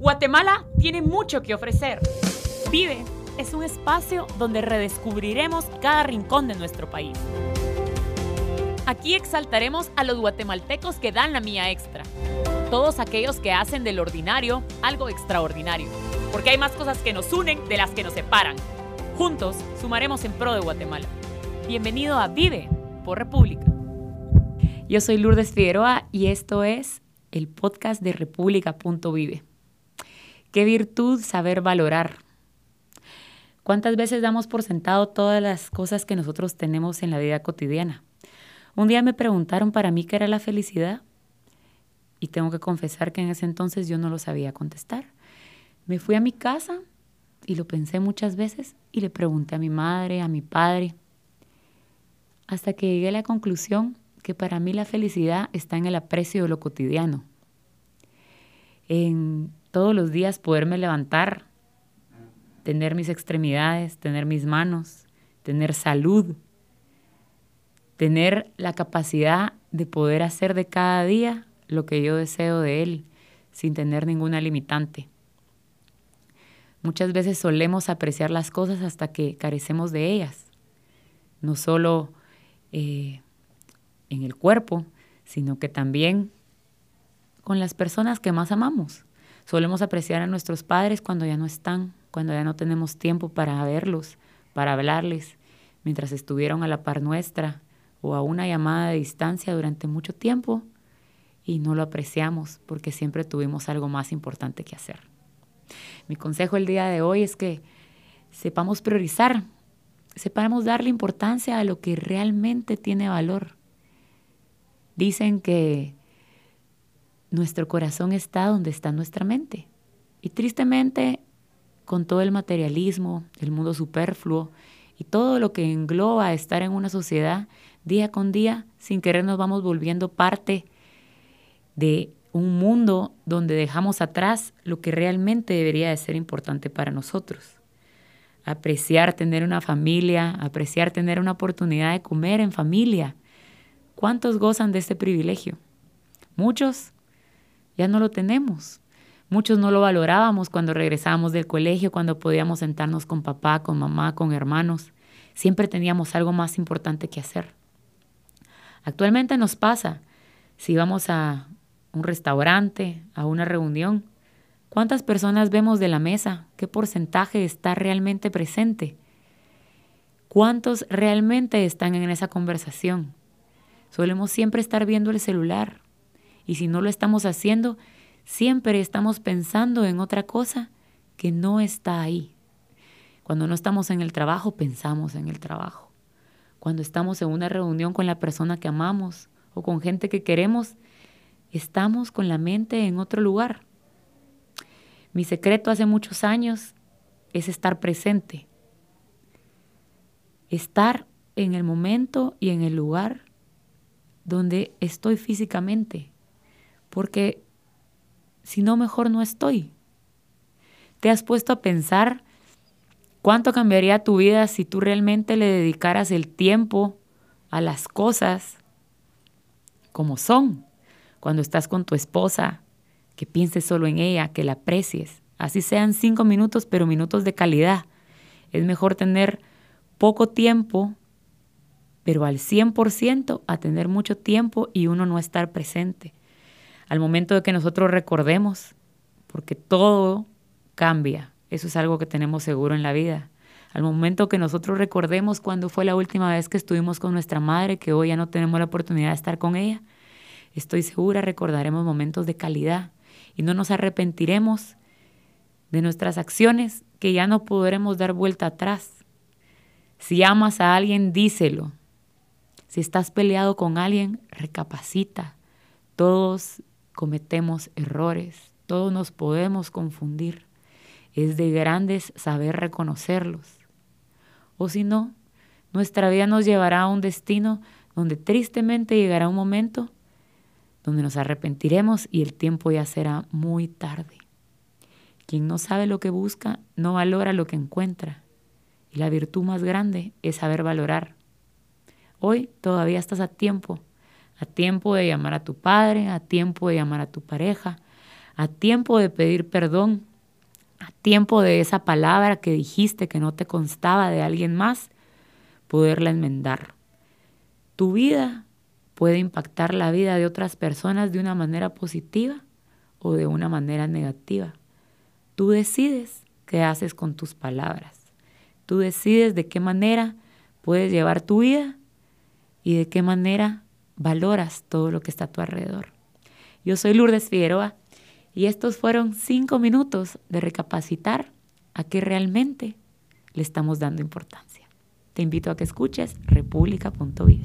Guatemala tiene mucho que ofrecer. Vive es un espacio donde redescubriremos cada rincón de nuestro país. Aquí exaltaremos a los guatemaltecos que dan la mía extra. Todos aquellos que hacen del ordinario algo extraordinario. Porque hay más cosas que nos unen de las que nos separan. Juntos sumaremos en pro de Guatemala. Bienvenido a Vive por República. Yo soy Lourdes Figueroa y esto es el podcast de República.vive. Qué virtud saber valorar. ¿Cuántas veces damos por sentado todas las cosas que nosotros tenemos en la vida cotidiana? Un día me preguntaron para mí qué era la felicidad y tengo que confesar que en ese entonces yo no lo sabía contestar. Me fui a mi casa y lo pensé muchas veces y le pregunté a mi madre, a mi padre, hasta que llegué a la conclusión que para mí la felicidad está en el aprecio de lo cotidiano, en todos los días poderme levantar, tener mis extremidades, tener mis manos, tener salud, tener la capacidad de poder hacer de cada día lo que yo deseo de él sin tener ninguna limitante. Muchas veces solemos apreciar las cosas hasta que carecemos de ellas, no solo eh, en el cuerpo, sino que también con las personas que más amamos. Solemos apreciar a nuestros padres cuando ya no están, cuando ya no tenemos tiempo para verlos, para hablarles, mientras estuvieron a la par nuestra o a una llamada de distancia durante mucho tiempo y no lo apreciamos porque siempre tuvimos algo más importante que hacer. Mi consejo el día de hoy es que sepamos priorizar, sepamos darle importancia a lo que realmente tiene valor. Dicen que nuestro corazón está donde está nuestra mente. Y tristemente, con todo el materialismo, el mundo superfluo y todo lo que engloba estar en una sociedad, día con día, sin querer nos vamos volviendo parte de un mundo donde dejamos atrás lo que realmente debería de ser importante para nosotros. Apreciar tener una familia, apreciar tener una oportunidad de comer en familia. ¿Cuántos gozan de este privilegio? Muchos ya no lo tenemos. Muchos no lo valorábamos cuando regresábamos del colegio, cuando podíamos sentarnos con papá, con mamá, con hermanos. Siempre teníamos algo más importante que hacer. Actualmente nos pasa, si vamos a un restaurante, a una reunión, ¿cuántas personas vemos de la mesa? ¿Qué porcentaje está realmente presente? ¿Cuántos realmente están en esa conversación? Solemos siempre estar viendo el celular, y si no lo estamos haciendo, siempre estamos pensando en otra cosa que no está ahí. Cuando no estamos en el trabajo, pensamos en el trabajo. Cuando estamos en una reunión con la persona que amamos o con gente que queremos, estamos con la mente en otro lugar. Mi secreto hace muchos años es estar presente. Estar en el momento y en el lugar donde estoy físicamente porque si no, mejor no estoy. ¿Te has puesto a pensar cuánto cambiaría tu vida si tú realmente le dedicaras el tiempo a las cosas como son? Cuando estás con tu esposa, que pienses solo en ella, que la aprecies. Así sean cinco minutos, pero minutos de calidad. Es mejor tener poco tiempo, pero al 100% a tener mucho tiempo y uno no estar presente al momento de que nosotros recordemos, porque todo cambia, eso es algo que tenemos seguro en la vida. Al momento que nosotros recordemos cuándo fue la última vez que estuvimos con nuestra madre, que hoy ya no tenemos la oportunidad de estar con ella, estoy segura recordaremos momentos de calidad y no nos arrepentiremos de nuestras acciones que ya no podremos dar vuelta atrás. Si amas a alguien, díselo. Si estás peleado con alguien, recapacita. Todos cometemos errores, todos nos podemos confundir. Es de grandes saber reconocerlos. O si no, nuestra vida nos llevará a un destino donde tristemente llegará un momento donde nos arrepentiremos y el tiempo ya será muy tarde. Quien no sabe lo que busca no valora lo que encuentra. Y la virtud más grande es saber valorar. Hoy todavía estás a tiempo a tiempo de llamar a tu padre, a tiempo de llamar a tu pareja, a tiempo de pedir perdón, a tiempo de esa palabra que dijiste que no te constaba de alguien más, poderla enmendar. Tu vida puede impactar la vida de otras personas de una manera positiva o de una manera negativa. Tú decides qué haces con tus palabras. Tú decides de qué manera puedes llevar tu vida y de qué manera valoras todo lo que está a tu alrededor. Yo soy Lourdes Figueroa y estos fueron cinco minutos de recapacitar a qué realmente le estamos dando importancia. Te invito a que escuches república.vive.